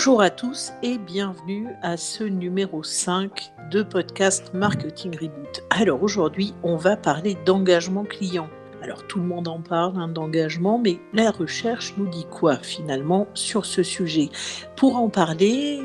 Bonjour à tous et bienvenue à ce numéro 5 de podcast Marketing Reboot. Alors aujourd'hui, on va parler d'engagement client. Alors tout le monde en parle hein, d'engagement, mais la recherche nous dit quoi finalement sur ce sujet? Pour en parler,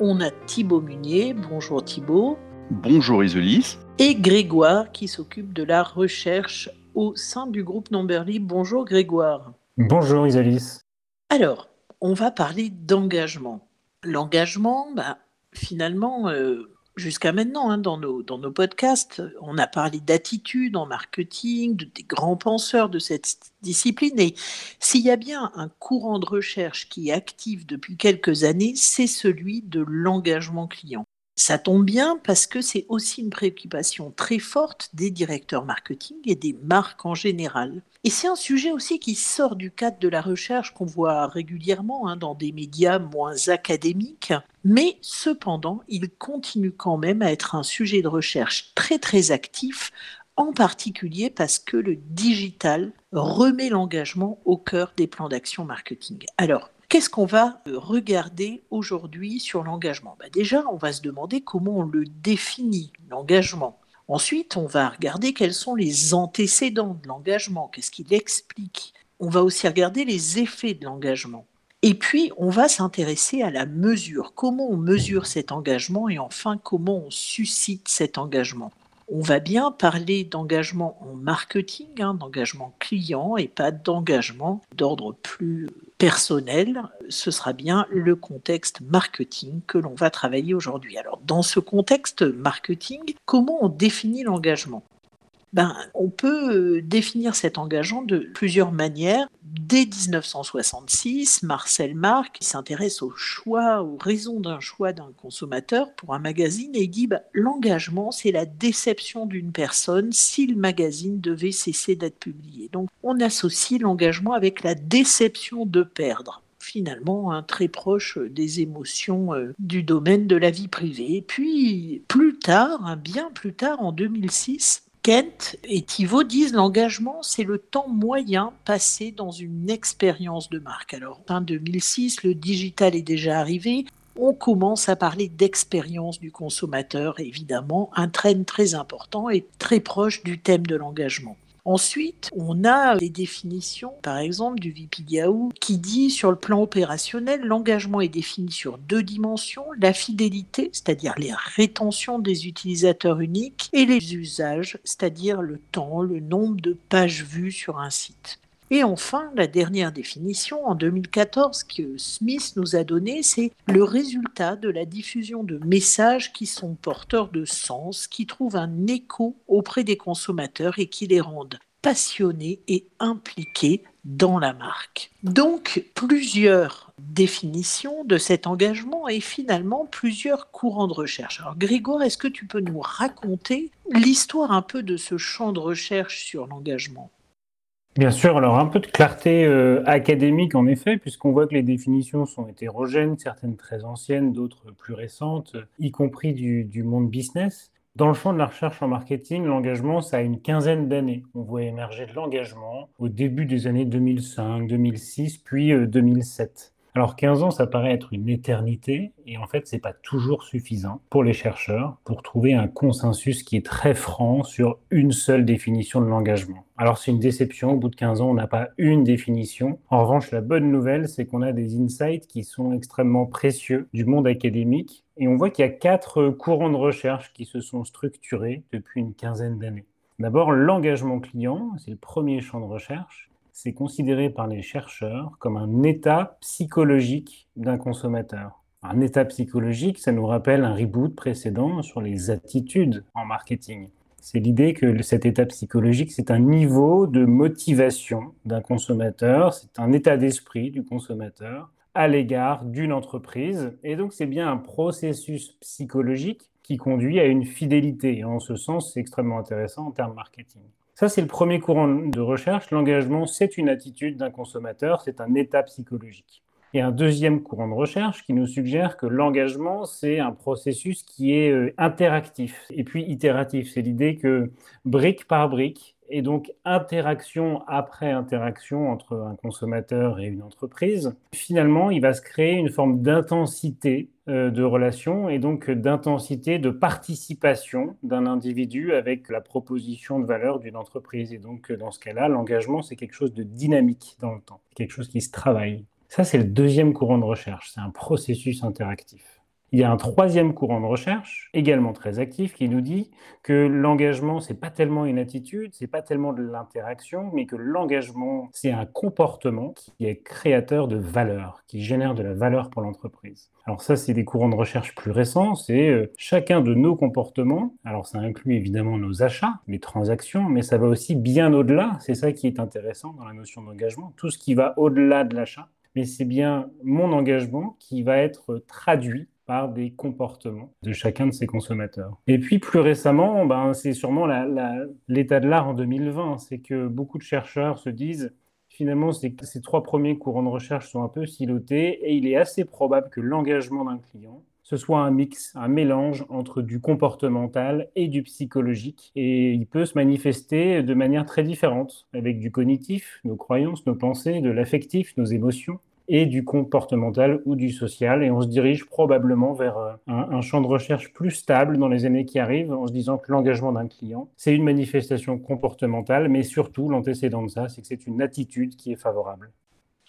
on a Thibaut Munier. Bonjour Thibaut. Bonjour Isolis. Et Grégoire qui s'occupe de la recherche au sein du groupe Numberly. Bonjour Grégoire. Bonjour Isolis. Alors, on va parler d'engagement. L'engagement, bah, finalement, euh, jusqu'à maintenant, hein, dans, nos, podcasts, on a parlé d'attitude en marketing, de, des grands penseurs de cette discipline. Et s'il y a bien un courant de recherche qui est actif depuis quelques années, c'est celui de l'engagement client. Ça tombe bien parce que c'est aussi une préoccupation très forte des directeurs marketing et des marques en général. Et c'est un sujet aussi qui sort du cadre de la recherche qu'on voit régulièrement hein, dans des médias moins académiques, mais cependant, il continue quand même à être un sujet de recherche très très actif en particulier parce que le digital remet l'engagement au cœur des plans d'action marketing. Alors, Qu'est-ce qu'on va euh, regarder aujourd'hui sur l'engagement? Bah, Déjà, on va se demander comment on le définit, l'engagement. Ensuite, on va regarder quels sont les antécédents de l'engagement, qu'est-ce qu'il explique. On va aussi regarder les effets de l'engagement. Et puis, on va s'intéresser à la mesure, comment on mesure cet engagement et enfin comment on suscite cet engagement? On va bien parler d'engagement en marketing, hein, d'engagement client et pas d'engagement d'ordre plus personnel. Ce sera bien le contexte marketing que l'on va travailler aujourd'hui. Alors dans ce contexte marketing, comment on définit l'engagement? Ben, on peut euh, définir cet engagement de plusieurs manières. Dès 1966, Marcel Marc s'intéresse au choix, aux raisons d'un choix d'un consommateur pour un magazine et dit ben, l'engagement, c'est la déception d'une personne si le magazine devait cesser d'être publié. Donc on associe l'engagement avec la déception de perdre finalement un très proche des émotions euh, du domaine de la vie privée. puis plus tard, bien plus tard, en 2006, Kent et Thibault disent l'engagement, c'est le temps moyen passé dans une expérience de marque. Alors, en 2006, le digital est déjà arrivé. On commence à parler d'expérience du consommateur, évidemment, un train très important et très proche du thème de l'engagement. Ensuite, on a les définitions, par exemple, du VPDAO, qui dit sur le plan opérationnel, l'engagement est défini sur deux dimensions, la fidélité, c'est-à-dire les rétentions des utilisateurs uniques, et les usages, c'est-à-dire le temps, le nombre de pages vues sur un site. Et enfin, la dernière définition, en 2014, que Smith nous a donnée, c'est le résultat de la diffusion de messages qui sont porteurs de sens, qui trouvent un écho auprès des consommateurs et qui les rendent passionnés et impliqués dans la marque. Donc, plusieurs définitions de cet engagement et finalement plusieurs courants de recherche. Alors, Grégoire, est-ce que tu peux nous raconter l'histoire un peu de ce champ de recherche sur l'engagement? Bien sûr, alors un peu de clarté euh, académique en effet, puisqu'on voit que les définitions sont hétérogènes, certaines très anciennes, d'autres plus récentes, y compris du, monde business. Dans le champ de la recherche en marketing, l'engagement, ça a une quinzaine d'années. On voit émerger de l'engagement au début des années 2005, 2006, puis 2007. Alors 15 ans, ça paraît être une éternité, et en fait, c'est pas toujours suffisant pour les chercheurs pour trouver un consensus qui est très franc sur une seule définition de l'engagement. Alors c'est une déception, au bout de 15 ans, on n'a pas une définition. En revanche, la bonne nouvelle, c'est qu'on a des insights qui sont extrêmement précieux du monde académique, et on voit qu'il y a quatre courants de recherche qui se sont structurés depuis une quinzaine d'années. D'abord, l'engagement client, c'est le premier champ de recherche c'est considéré par les chercheurs comme un état psychologique d'un consommateur. Un état psychologique, ça nous rappelle un reboot précédent sur les attitudes en marketing. C'est l'idée que cet état psychologique, c'est un niveau de motivation d'un consommateur, c'est un état d'esprit du consommateur à l'égard d'une entreprise. Et donc, c'est bien un processus psychologique qui conduit à une fidélité. Et en ce sens, c'est extrêmement intéressant en termes marketing. Ça, c'est le premier courant de recherche. L'engagement, c'est une attitude d'un consommateur, c'est un état psychologique. Et un deuxième courant de recherche qui nous suggère que l'engagement, c'est un processus qui est euh, interactif et puis itératif. C'est l'idée que brique par brique, et donc interaction après interaction entre un consommateur et une entreprise, finalement, il va se créer une forme d'intensité euh, de relation et donc d'intensité de participation d'un individu avec la proposition de valeur d'une entreprise. Et donc, dans ce cas-là, l'engagement, c'est quelque chose de dynamique dans le temps, quelque chose qui se travaille. Ça, c'est le deuxième courant de recherche, c'est un processus interactif. Il y a un troisième courant de recherche, également très actif, qui nous dit que l'engagement, c'est pas tellement une attitude, c'est pas tellement de l'interaction, mais que l'engagement, c'est un comportement qui est créateur de valeur, qui génère de la valeur pour l'entreprise. Alors ça, c'est des courants de recherche plus récents, c'est euh, chacun de nos comportements. Alors ça inclut évidemment nos achats, les transactions, mais ça va aussi bien au-delà. C'est ça qui est intéressant dans la notion d'engagement. Tout ce qui va au-delà de l'achat, mais c'est bien mon engagement qui va être traduit par des comportements de chacun de ces consommateurs. Et puis plus récemment, ben, c'est sûrement l'état de l'art en 2020, c'est que beaucoup de chercheurs se disent finalement ces trois premiers courants de recherche sont un peu silotés et il est assez probable que l'engagement d'un client ce soit un mix, un mélange entre du comportemental et du psychologique. Et il peut se manifester de manière très différente, avec du cognitif, nos croyances, nos pensées, de l'affectif, nos émotions, et du comportemental ou du social. Et on se dirige probablement vers euh, un, champ de recherche plus stable dans les années qui arrivent, en se disant que l'engagement d'un client, c'est une manifestation comportementale, mais surtout, l'antécédent de ça, c'est que c'est une attitude qui est favorable.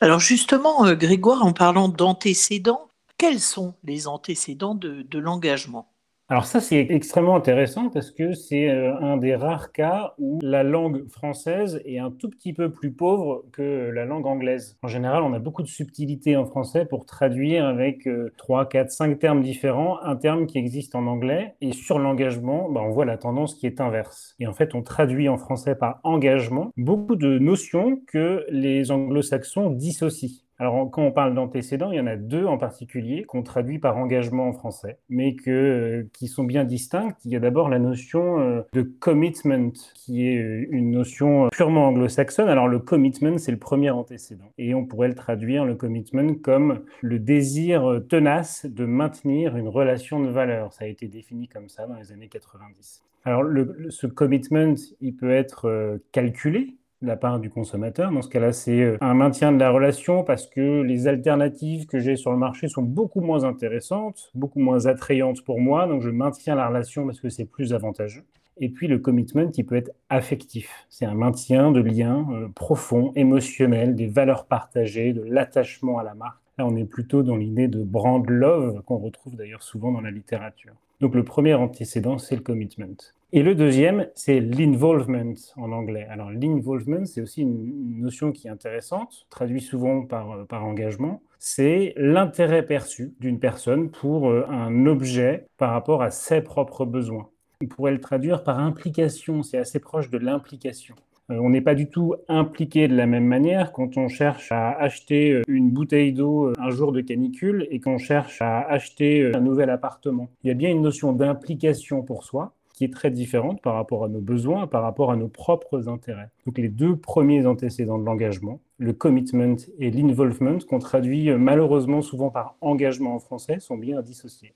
Alors justement, euh, Grégoire, en parlant d'antécédents, quels sont les antécédents de l'engagement? Alors ça, c'est extrêmement intéressant parce que c'est euh, un des rares cas où la langue française est un tout petit peu plus pauvre que la langue anglaise. En général, on a beaucoup de subtilité en français pour traduire avec 3, 4, 5 termes différents un terme qui existe en anglais. Et sur l'engagement, bah, on voit la tendance qui est inverse. Et en fait, on traduit en français par engagement beaucoup de notions que les anglo-saxons dissocient. Alors, quand on parle d'antécédents, il y en a deux en particulier qu'on traduit par engagement en français, mais euh, qui sont bien distinctes. Il y a d'abord la notion euh, de commitment, qui est euh, une notion purement anglo-saxonne. Alors, le commitment, c'est le premier antécédent. Et on pourrait le traduire, le commitment, comme le désir tenace de maintenir une relation de valeur. Ça a été défini comme ça dans les années 90. Alors, ce commitment, il peut être calculé, la part du consommateur. Dans ce cas-là, c'est euh, un maintien de la relation parce que les alternatives que j'ai sur le marché sont beaucoup moins intéressantes, beaucoup moins attrayantes pour moi. Donc, je maintiens la relation parce que c'est plus avantageux. Et puis, le commitment, il peut être affectif. C'est un maintien de liens euh, profonds, émotionnels, des valeurs partagées, de l'attachement à la marque. Là, on est plutôt dans l'idée de brand love qu'on retrouve d'ailleurs souvent dans la littérature. Donc, le premier antécédent, c'est le commitment. Et le deuxième, c'est l'involvement en anglais. Alors l'involvement, c'est aussi une notion qui est intéressante, traduit souvent par, euh, engagement. C'est l'intérêt perçu d'une personne pour euh, un objet par rapport à ses propres besoins. On pourrait le traduire par implication, c'est assez proche de l'implication. Euh, on n'est pas du tout impliqué de la même manière quand on cherche à acheter une bouteille d'eau un jour de canicule et qu'on cherche à acheter un nouvel appartement. Il y a bien une notion d'implication pour soi, qui est très différente par rapport à nos besoins, par rapport à nos propres intérêts. Donc les deux premiers antécédents de l'engagement, le commitment et l'involvement, qu'on traduit euh, malheureusement souvent par engagement en français, sont bien dissociés.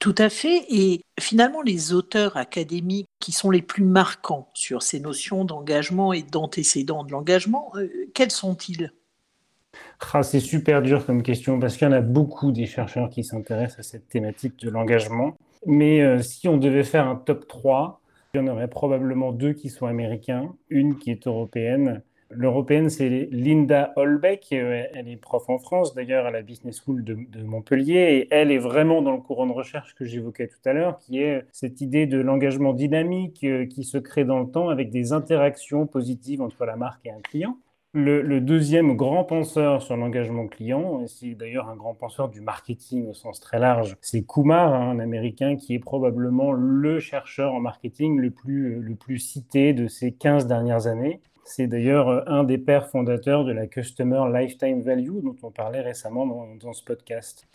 Tout à fait. Et finalement, les auteurs académiques qui sont les plus marquants sur ces notions d'engagement et d'antécédents de l'engagement, euh, quels sont-ils? Ah, c'est super dur comme question parce qu'il y en a beaucoup des chercheurs qui s'intéressent à cette thématique de l'engagement. Mais euh, si on devait faire un top 3, il y en aurait probablement deux qui sont américains, une qui est européenne. L'européenne, c'est Linda Holbeck. Euh, elle est prof en France, d'ailleurs, à la Business School de, Montpellier. Et elle est vraiment dans le courant de recherche que j'évoquais tout à l'heure, qui est cette idée de l'engagement dynamique euh, qui se crée dans le temps avec des interactions positives entre la marque et un client. Le, deuxième grand penseur sur l'engagement client, et c'est d'ailleurs un grand penseur du marketing au sens très large, c'est Kumar, hein, un Américain qui est probablement le chercheur en marketing le plus, le plus cité de ces 15 dernières années. C'est d'ailleurs euh, un des pères fondateurs de la Customer Lifetime Value dont on parlait récemment dans, dans ce podcast.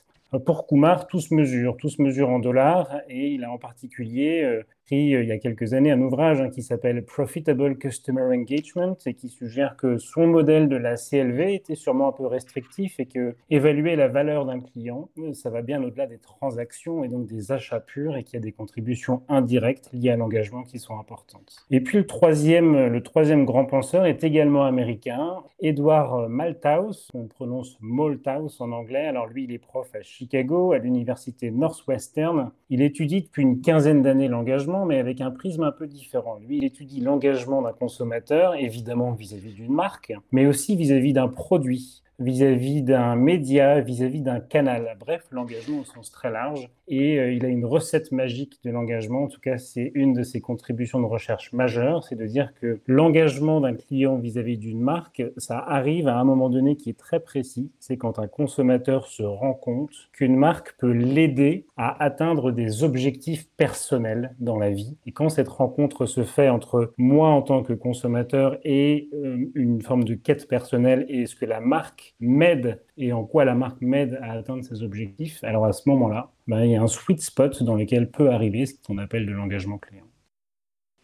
Pour Kumar, tout se mesure, tout se mesure en dollars et il a en particulier euh, euh, il y a quelques années un ouvrage hein, qui s'appelle Profitable Customer Engagement et qui suggère que son modèle de la CLV était sûrement un peu restrictif et que évaluer la valeur d'un client, euh, ça va bien au-delà des transactions et donc des achats purs et qu'il y a des contributions indirectes liées à l'engagement qui sont importantes. Et puis le troisième, le troisième grand penseur est également américain, Edward Malthouse, on prononce Malthouse en anglais. Alors lui, il est prof à Chicago, à l'université Northwestern. Il étudie depuis une quinzaine d'années l'engagement, mais avec un prisme un peu différent. Lui, il étudie l'engagement d'un consommateur, évidemment vis-à-vis d'une marque, mais aussi vis-à-vis d'un produit vis-à-vis d'un média, vis-à-vis d'un canal. Bref, l'engagement au sens très large. Et euh, il a une recette magique de l'engagement. En tout cas, c'est une de ses contributions de recherche majeures, c'est de dire que l'engagement d'un client vis-à-vis d'une marque, ça arrive à un moment donné qui est très précis. C'est quand un consommateur se rend compte qu'une marque peut l'aider à atteindre des objectifs personnels dans la vie. Et quand cette rencontre se fait entre moi en tant que consommateur et euh, une forme de quête personnelle et ce que la marque m'aide et en quoi la marque m'aide à atteindre ses objectifs, alors à ce moment-là, ben, il y a un sweet spot dans lequel peut arriver ce qu'on appelle de l'engagement client.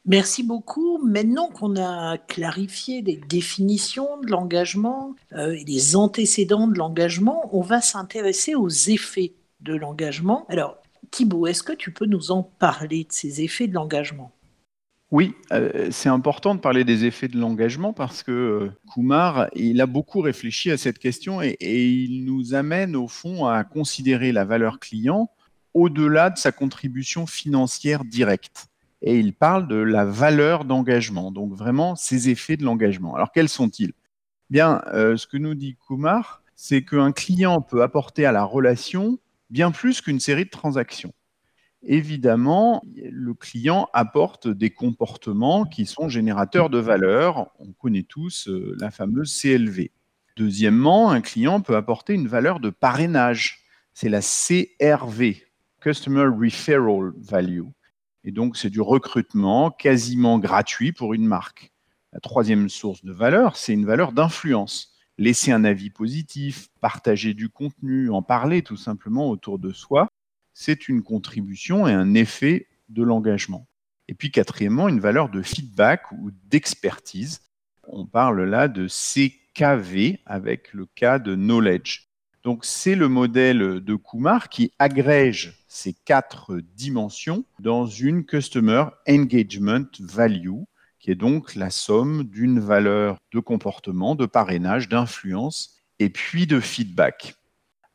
Merci beaucoup. Maintenant qu'on a clarifié les définitions de l'engagement euh, et les antécédents de l'engagement, on va s'intéresser aux effets de l'engagement. Alors, Thibault, est-ce que tu peux nous en parler de ces effets de l'engagement? Oui, euh, c'est important de parler des effets de l'engagement parce que euh, Kumar, il a beaucoup réfléchi à cette question et, il nous amène au fond à considérer la valeur client au-delà de sa contribution financière directe. Et il parle de la valeur d'engagement, donc vraiment ces effets de l'engagement. Alors quels sont-ils? Bien, euh, ce que nous dit Kumar, c'est qu'un client peut apporter à la relation bien plus qu'une série de transactions évidemment, le client apporte des comportements qui sont générateurs de valeur. On connaît tous euh, la fameuse CLV. Deuxièmement, un client peut apporter une valeur de parrainage. C'est la CRV, Customer Referral Value. Et donc, c'est du recrutement quasiment gratuit pour une marque. La troisième source de valeur, c'est une valeur d'influence. Laisser un avis positif, partager du contenu, en parler tout simplement autour de soi, c'est une contribution et un effet de l'engagement. Et puis quatrièmement, une valeur de feedback ou d'expertise. On parle là de CKV avec le cas de knowledge. Donc c'est le modèle de Kumar qui agrège ces quatre dimensions dans une Customer Engagement Value, qui est donc la somme d'une valeur de comportement, de parrainage, d'influence et puis de feedback.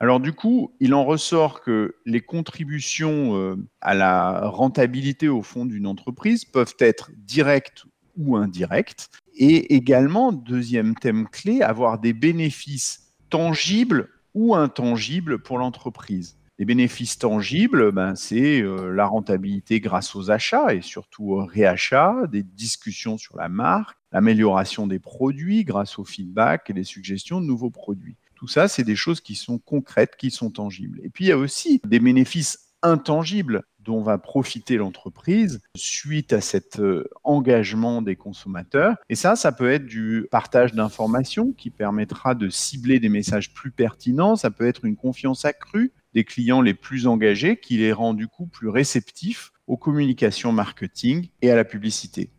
Alors du coup, il en ressort que les contributions euh, à la rentabilité au fond d'une entreprise peuvent être directes ou indirectes. Et également, deuxième thème clé, avoir des bénéfices tangibles ou intangibles pour l'entreprise. Les bénéfices tangibles, ben, c'est euh, la rentabilité grâce aux achats et surtout au réachat, des discussions sur la marque, l'amélioration des produits grâce au feedback et les suggestions de nouveaux produits. Tout ça, c'est des choses qui sont concrètes, qui sont tangibles. Et puis, il y a aussi des bénéfices intangibles dont va profiter l'entreprise suite à cet euh, engagement des consommateurs. Et ça, ça peut être du partage d'informations qui permettra de cibler des messages plus pertinents. Ça peut être une confiance accrue des clients les plus engagés qui les rend du coup plus réceptifs aux communications marketing et à la publicité.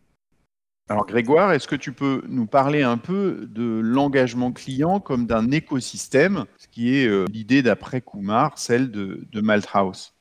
Alors Grégoire, est-ce que tu peux nous parler un peu de l'engagement client comme d'un écosystème, ce qui est euh, l'idée d'après Kumar, celle de, Malthouse?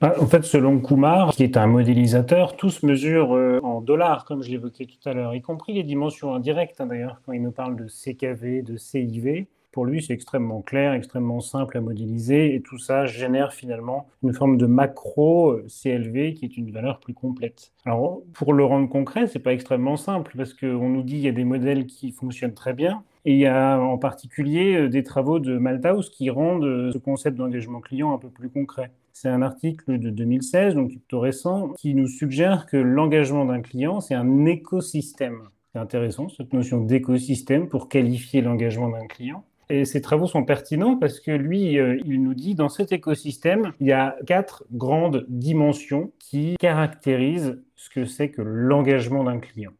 Bah, en fait, selon Kumar, qui est un modélisateur, tout se mesure euh, en dollars, comme je l'évoquais tout à l'heure, y compris les dimensions indirectes, hein, d'ailleurs, quand il nous parle de CKV, de CIV. Pour lui, c'est extrêmement clair, extrêmement simple à modéliser, et tout ça génère finalement une forme de macro euh, CLV qui est une valeur plus complète. Alors, pour le rendre concret, c'est pas extrêmement simple, parce qu'on nous dit qu'il y a des modèles qui fonctionnent très bien, et il y a en particulier euh, des travaux de Malthouse qui rendent euh, ce concept d'engagement client un peu plus concret. C'est un article de 2016, donc plutôt récent, qui nous suggère que l'engagement d'un client, c'est un écosystème. C'est intéressant, cette notion d'écosystème pour qualifier l'engagement d'un client. Et ces travaux sont pertinents parce que lui, euh, il nous dit dans cet écosystème, il y a quatre grandes dimensions qui caractérisent ce que c'est que l'engagement d'un client.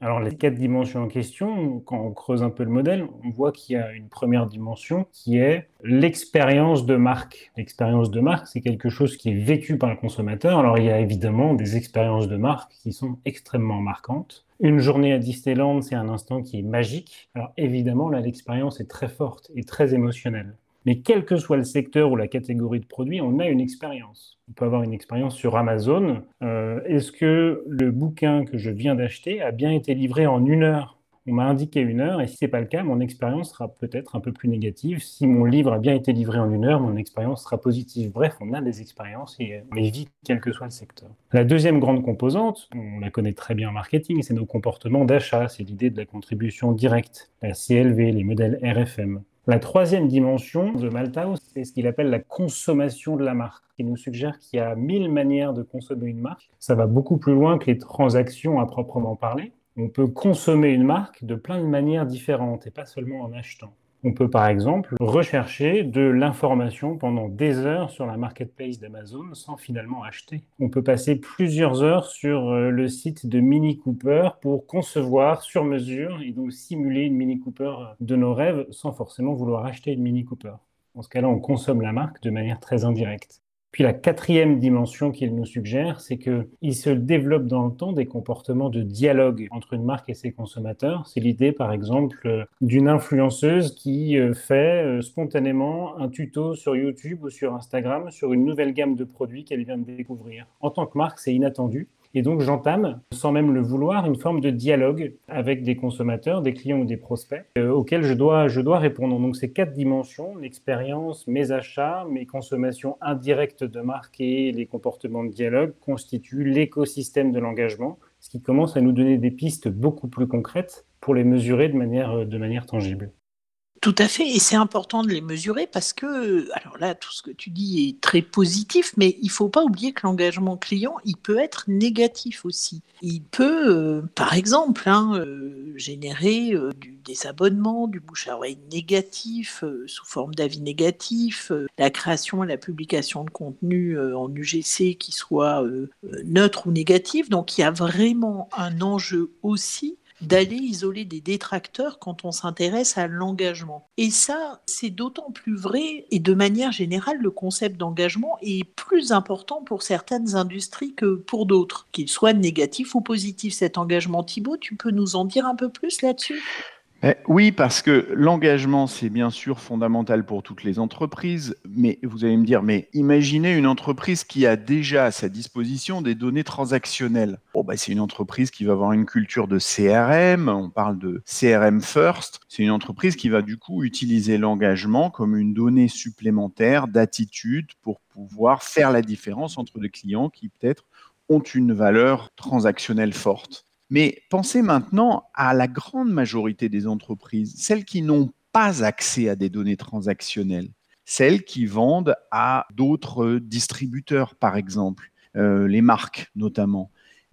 Alors les quatre dimensions en question, quand on creuse un peu le modèle, on voit qu'il y a une première dimension qui est l'expérience de marque. L'expérience de marque, c'est quelque chose qui est vécu par le consommateur. Alors il y a évidemment des expériences de marque qui sont extrêmement marquantes. Une journée à Disneyland, c'est un instant qui est magique. Alors évidemment, là, l'expérience est très forte et très émotionnelle. Mais quel que soit le secteur ou la catégorie de produit, on a une expérience. On peut avoir une expérience sur Amazon. Euh, est-ce que le bouquin que je viens d'acheter a bien été livré en une heure? On m'a indiqué une heure, et si ce n'est pas le cas, mon expérience sera peut-être un peu plus négative. Si mon livre a bien été livré en une heure, mon expérience sera positive. Bref, on a des expériences et on les vit quel que soit le secteur. La deuxième grande composante, on la connaît très bien en marketing, c'est nos comportements d'achat. C'est l'idée de la contribution directe, la CLV, les modèles RFM. La troisième dimension de Malthouse, c'est ce qu'il appelle la consommation de la marque, qui nous suggère qu'il y a mille manières de consommer une marque. Ça va beaucoup plus loin que les transactions à proprement parler. On peut consommer une marque de plein de manières différentes et pas seulement en achetant. On peut par exemple rechercher de l'information pendant des heures sur la marketplace d'Amazon sans finalement acheter. On peut passer plusieurs heures sur euh, le site de Mini Cooper pour concevoir sur mesure et donc simuler une Mini Cooper de nos rêves sans forcément vouloir acheter une Mini Cooper. Dans ce cas-là, on consomme la marque de manière très indirecte. Puis la quatrième dimension qu'il nous suggère, c'est qu'il se développe dans le temps des comportements de dialogue entre une marque et ses consommateurs. C'est l'idée, par exemple, d'une influenceuse qui euh, fait euh, spontanément un tuto sur YouTube ou sur Instagram sur une nouvelle gamme de produits qu'elle vient de découvrir. En tant que marque, c'est inattendu. Et donc j'entame, sans même le vouloir, une forme de dialogue avec des consommateurs, des clients ou des prospects euh, auxquels je dois, je dois répondre. Donc ces quatre dimensions, l'expérience, mes achats, mes consommations indirectes de marque et les comportements de dialogue constituent l'écosystème de l'engagement, ce qui commence à nous donner des pistes beaucoup plus concrètes pour les mesurer de manière, de manière tangible. Tout à fait, et c'est important de les mesurer parce que, alors là, tout ce que tu dis est très positif, mais il faut pas oublier que l'engagement client, il peut être négatif aussi. Il peut, euh, par exemple, hein, euh, générer euh, du désabonnement, du bouche à oreille négatif, sous forme d'avis négatif, la création et la publication de contenu en UGC qui soit neutre ou négatif. Donc il y a vraiment un enjeu aussi d'aller isoler des détracteurs quand on s'intéresse à l'engagement. Et ça, c'est d'autant plus vrai et de manière générale, le concept d'engagement est plus important pour certaines industries que pour d'autres, qu'il soit négatif ou positif cet engagement. Thibault, tu peux nous en dire un peu plus là-dessus? Oui, parce que l'engagement, c'est bien sûr fondamental pour toutes les entreprises, mais vous allez me dire, mais imaginez une entreprise qui a déjà à sa disposition des données transactionnelles. Bon, bah, c'est une entreprise qui va avoir une culture de CRM, on parle de CRM First, c'est une entreprise qui va du coup utiliser l'engagement comme une donnée supplémentaire d'attitude pour pouvoir faire la différence entre des clients qui peut-être ont une valeur transactionnelle forte. Mais pensez maintenant à la grande majorité des entreprises, celles qui n'ont pas accès à des données transactionnelles, celles qui vendent à d'autres distributeurs, par exemple, euh, les marques notamment.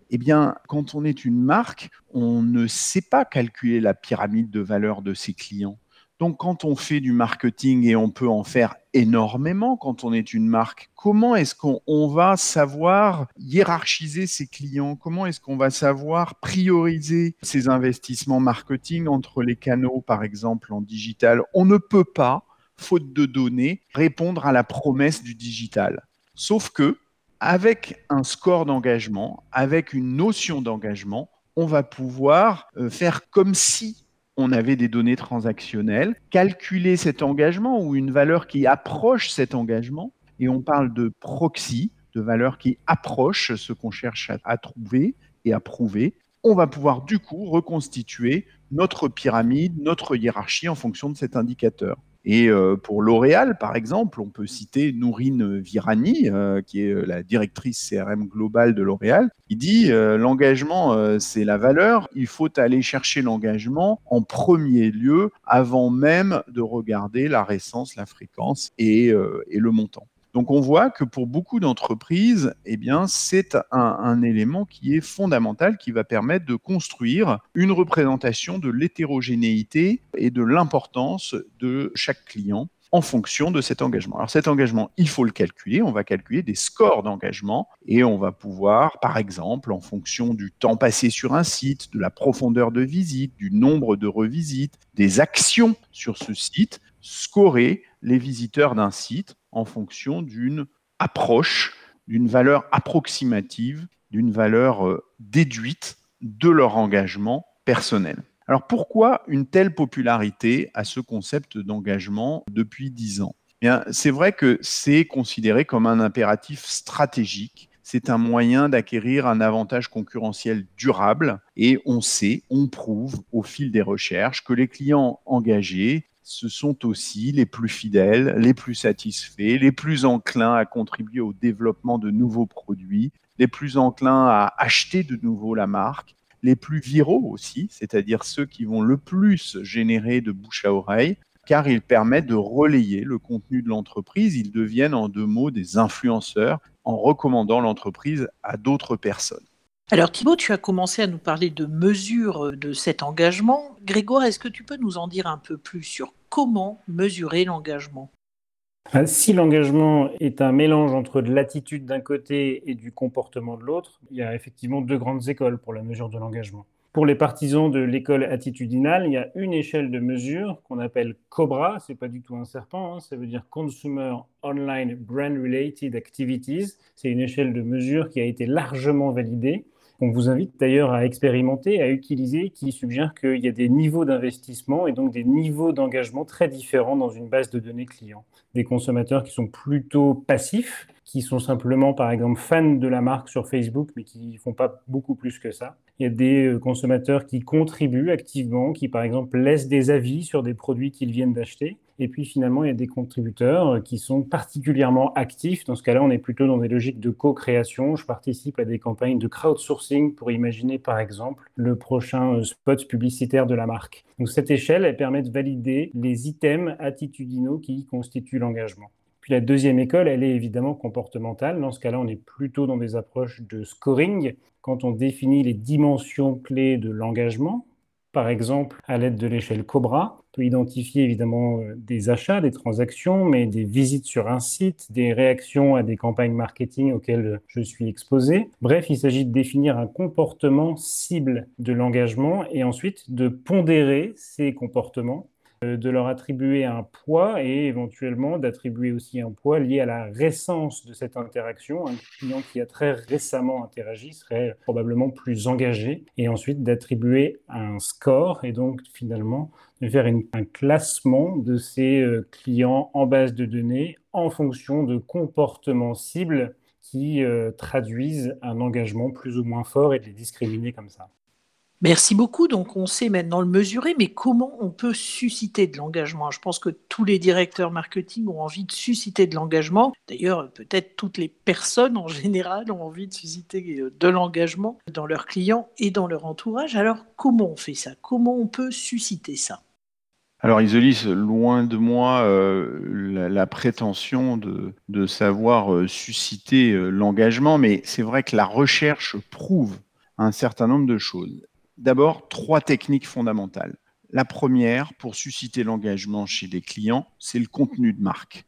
Eh bien, quand on est une marque, on ne sait pas calculer la pyramide de valeur de ses clients. Donc, quand on fait du marketing et on peut en faire énormément quand on est une marque, comment est-ce qu'on va savoir hiérarchiser ses clients? Comment est-ce qu'on va savoir prioriser ses investissements marketing entre les canaux, par exemple, en digital? On ne peut pas, faute de données, répondre à la promesse du digital. Sauf que, avec un score d'engagement, avec une notion d'engagement, on va pouvoir euh, faire comme si on avait des données transactionnelles, calculer cet engagement ou une valeur qui approche cet engagement, et on parle de proxy, de valeur qui approche ce qu'on cherche à, trouver et à prouver, on va pouvoir du coup reconstituer notre pyramide, notre hiérarchie en fonction de cet indicateur. Et euh, pour L'Oréal, par exemple, on peut citer Nourine Virani, euh, qui est euh, la directrice CRM globale de L'Oréal, qui dit l'engagement, c'est la valeur. Il faut aller chercher l'engagement en premier lieu avant même de regarder la récence, la fréquence et le montant. Donc on voit que pour beaucoup d'entreprises, eh c'est un, élément qui est fondamental, qui va permettre de construire une représentation de l'hétérogénéité et de l'importance de chaque client en fonction de cet engagement. Alors cet engagement, il faut le calculer. On va calculer des scores d'engagement et on va pouvoir, par exemple, en fonction du temps passé sur un site, de la profondeur de visite, du nombre de revisites, des actions sur ce site, scorer les visiteurs d'un site en fonction d'une approche, d'une valeur approximative, d'une valeur euh, déduite de leur engagement personnel. Alors pourquoi une telle popularité à ce concept d'engagement depuis dix ans? Eh C'est vrai que c'est considéré comme un impératif stratégique. C'est un moyen d'acquérir un avantage concurrentiel durable et on sait, on prouve au fil des recherches que les clients engagés, ce sont aussi les plus fidèles, les plus satisfaits, les plus enclins à contribuer au développement de nouveaux produits, les plus enclins à acheter de nouveau la marque les plus viraux aussi, c'est-à-dire ceux qui vont le plus générer de bouche à oreille, car ils permettent de relayer le contenu de l'entreprise. Ils deviennent en deux mots des influenceurs en recommandant l'entreprise à d'autres personnes. Alors Thibault, tu as commencé à nous parler de mesures de cet engagement. Grégoire, est-ce que tu peux nous en dire un peu plus sur comment mesurer l'engagement? Ah, si l'engagement est un mélange entre de l'attitude d'un côté et du comportement de l'autre, il y a effectivement deux grandes écoles pour la mesure de l'engagement. Pour les partisans de l'école attitudinale, il y a une échelle de mesure qu'on appelle COBRA, c'est pas du tout un serpent, hein, ça veut dire Consumer Online Brand Related Activities. C'est une échelle de mesure qui a été largement validée qu'on vous invite d'ailleurs à expérimenter, à utiliser, qui suggère qu'il y a des niveaux d'investissement et donc des niveaux d'engagement très différents dans une base de données clients. Des consommateurs qui sont plutôt passifs, qui sont simplement, par exemple, fans de la marque sur Facebook, mais qui ne font pas beaucoup plus que ça. Il y a des euh, consommateurs qui contribuent activement, qui, par exemple, laissent des avis sur des produits qu'ils viennent d'acheter. Et puis, finalement, il y a des contributeurs euh, qui sont particulièrement actifs. Dans ce cas-là, on est plutôt dans des logiques de co-création. Je participe à des campagnes de crowdsourcing pour imaginer, par exemple, le prochain euh, spot publicitaire de la marque. Donc, cette échelle, elle permet de valider les items attitudinaux qui constituent l'engagement. Puis la deuxième école, elle est évidemment comportementale. Dans ce cas-là, on est plutôt dans des approches de scoring. Quand on définit les dimensions clés de l'engagement, par exemple à l'aide de l'échelle Cobra, on peut identifier évidemment euh, des achats, des transactions, mais des visites sur un site, des réactions à des campagnes marketing auxquelles je suis exposé. Bref, il s'agit de définir un comportement cible de l'engagement et ensuite de pondérer ces comportements de leur attribuer un poids et éventuellement d'attribuer aussi un poids lié à la récence de cette interaction. Un client qui a très récemment interagi serait probablement plus engagé et ensuite d'attribuer un score et donc finalement de faire un classement de ces euh, clients en base de données en fonction de comportements cibles qui euh, traduisent un engagement plus ou moins fort et de les discriminer comme ça. Merci beaucoup. Donc, on sait maintenant le mesurer, mais comment on peut susciter de l'engagement? Je pense que tous les directeurs marketing ont envie de susciter de l'engagement. D'ailleurs, peut-être toutes les personnes en général ont envie de susciter euh, de l'engagement dans leurs clients et dans leur entourage. Alors, comment on fait ça? Comment on peut susciter ça? Alors Isolis, loin de moi euh, la, prétention de, savoir euh, susciter l'engagement, mais c'est vrai que la recherche prouve un certain nombre de choses. D'abord, trois techniques fondamentales. La première, pour susciter l'engagement chez les clients, c'est le contenu de marque.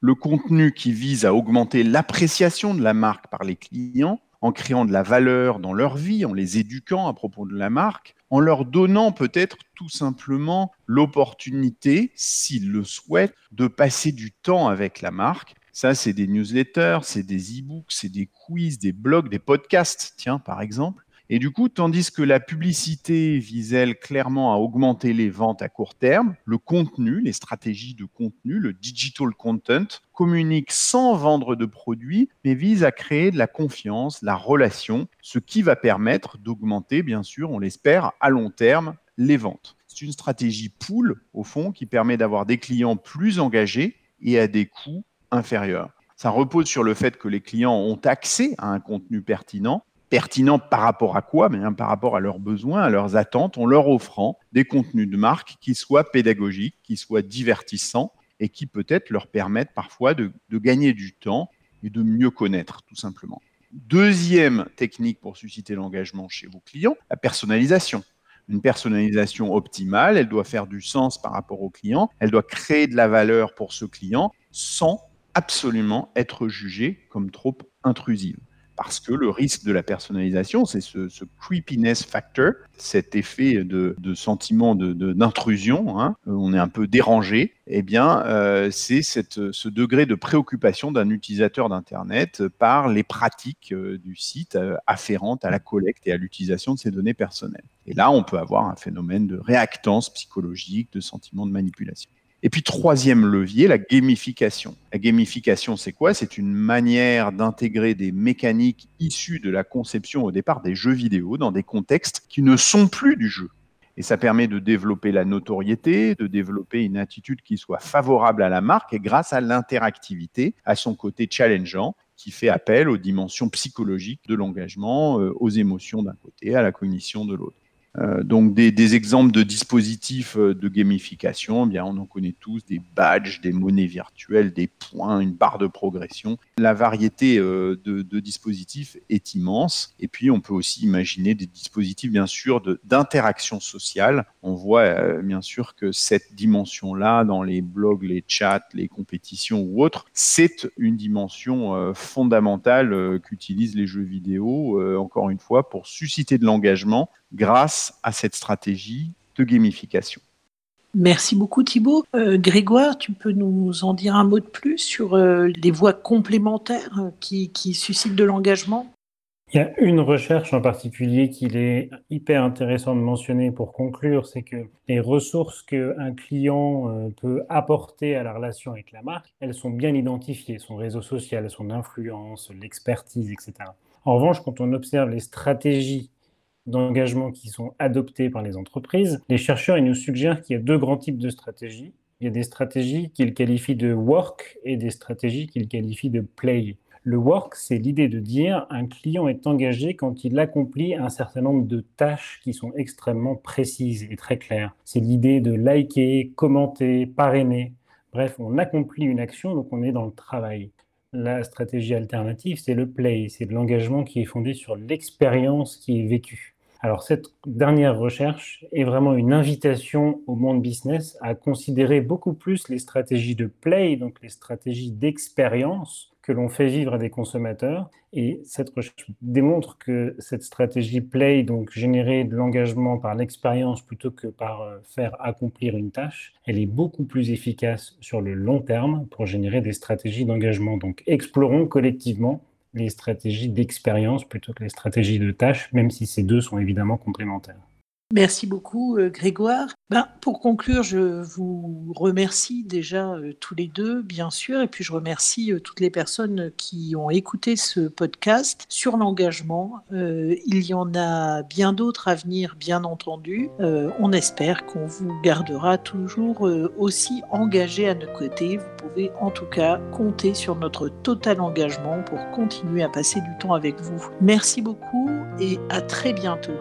Le contenu qui vise à augmenter l'appréciation de la marque par les clients en créant de la valeur dans leur vie, en les éduquant à propos de la marque, en leur donnant peut-être tout simplement l'opportunité, s'ils le souhaitent, de passer du temps avec la marque. Ça, c'est des newsletters, c'est des e-books, c'est des quiz, des blogs, des podcasts, tiens, par exemple. Et du coup, tandis que la publicité vise, elle, clairement à augmenter les ventes à court terme, le contenu, les stratégies de contenu, le digital content, communique sans vendre de produits, mais vise à créer de la confiance, la relation, ce qui va permettre d'augmenter, bien sûr, on l'espère, à long terme, les ventes. C'est une stratégie pool, au fond, qui permet d'avoir des clients plus engagés et à des coûts inférieurs. Ça repose sur le fait que les clients ont accès à un contenu pertinent pertinent par rapport à quoi Bien, Par rapport à leurs besoins, à leurs attentes, en leur offrant des contenus de marque qui soient pédagogiques, qui soient divertissants et qui peut-être leur permettent parfois de gagner du temps et de mieux connaître, tout simplement. Deuxième technique pour susciter l'engagement chez vos clients, la personnalisation. une personnalisation optimale, elle doit faire du sens par rapport au client, elle doit créer de la valeur pour ce client sans absolument être jugée comme trop intrusive parce que le risque de la personnalisation, c'est ce, creepiness factor, cet effet de, sentiment d'intrusion, de, hein, on est un peu dérangé, eh bien, euh, c'est ce degré de préoccupation d'un utilisateur d'Internet par les pratiques euh, du site euh, afférentes à la collecte et à l'utilisation de ces données personnelles. Et là, on peut avoir un phénomène de réactance psychologique, de sentiment de manipulation. Et puis troisième levier, la gamification. La gamification, c'est quoi? C'est une manière d'intégrer des mécaniques issues de la conception au départ des jeux vidéo dans des contextes qui ne sont plus du jeu. Et ça permet de développer la notoriété, de développer une attitude qui soit favorable à la marque et grâce à l'interactivité, à son côté challengeant, qui fait appel aux dimensions psychologiques de l'engagement, euh, aux émotions d'un côté, à la cognition de l'autre. Euh, donc des, exemples de dispositifs euh, de gamification, eh bien on en connaît tous, des badges, des monnaies virtuelles, des points, une barre de progression. La variété euh, de, dispositifs est immense. Et puis on peut aussi imaginer des dispositifs bien sûr d'interaction sociale. On voit bien sûr que cette dimension-là dans les blogs, les chats, les compétitions ou autres, c'est une dimension fondamentale qu'utilisent les jeux vidéo, encore une fois, pour susciter de l'engagement grâce à cette stratégie de gamification. Merci beaucoup Thibault. Euh, Grégoire, tu peux nous en dire un mot de plus sur euh, les voies complémentaires euh, qui, suscitent de l'engagement? Il y a une recherche en particulier qu'il est hyper intéressant de mentionner pour conclure, c'est que les ressources qu'un client peut apporter à la relation avec la marque, elles sont bien identifiées, son réseau social, son influence, l'expertise, etc. En revanche, quand on observe les stratégies d'engagement qui sont adoptés par les entreprises, les chercheurs ils nous suggèrent qu'il y a deux grands types de stratégies. Il y a des stratégies qu'ils qualifient de work et des stratégies qu'ils qualifient de play. Le work, c'est l'idée de dire un client est engagé quand il accomplit un certain nombre de tâches qui sont extrêmement précises et très claires. C'est l'idée de liker, commenter, parrainer. Bref, on accomplit une action, donc on est dans le travail. La stratégie alternative, c'est le play, c'est de l'engagement qui est fondé sur l'expérience qui est vécue. Alors cette dernière recherche est vraiment une invitation au monde business à considérer beaucoup plus les stratégies de play, donc les stratégies d'expérience que l'on fait vivre à des consommateurs. Et cette recherche démontre que cette stratégie play, donc générer de l'engagement par l'expérience plutôt que par euh, faire accomplir une tâche, elle est beaucoup plus efficace sur le long terme pour générer des stratégies d'engagement. Donc explorons collectivement les stratégies d'expérience plutôt que les stratégies de tâches, même si ces deux sont évidemment complémentaires. Merci beaucoup, euh, Grégoire. Ben, pour conclure, je vous remercie déjà euh, tous les deux, bien sûr, et puis je remercie euh, toutes les personnes qui ont écouté ce podcast sur l'engagement. il y en a bien d'autres à venir, bien entendu. on espère qu'on vous gardera toujours aussi engagés à nos côtés. Vous pouvez en tout cas compter sur notre total engagement pour continuer à passer du temps avec vous. Merci beaucoup et à très bientôt.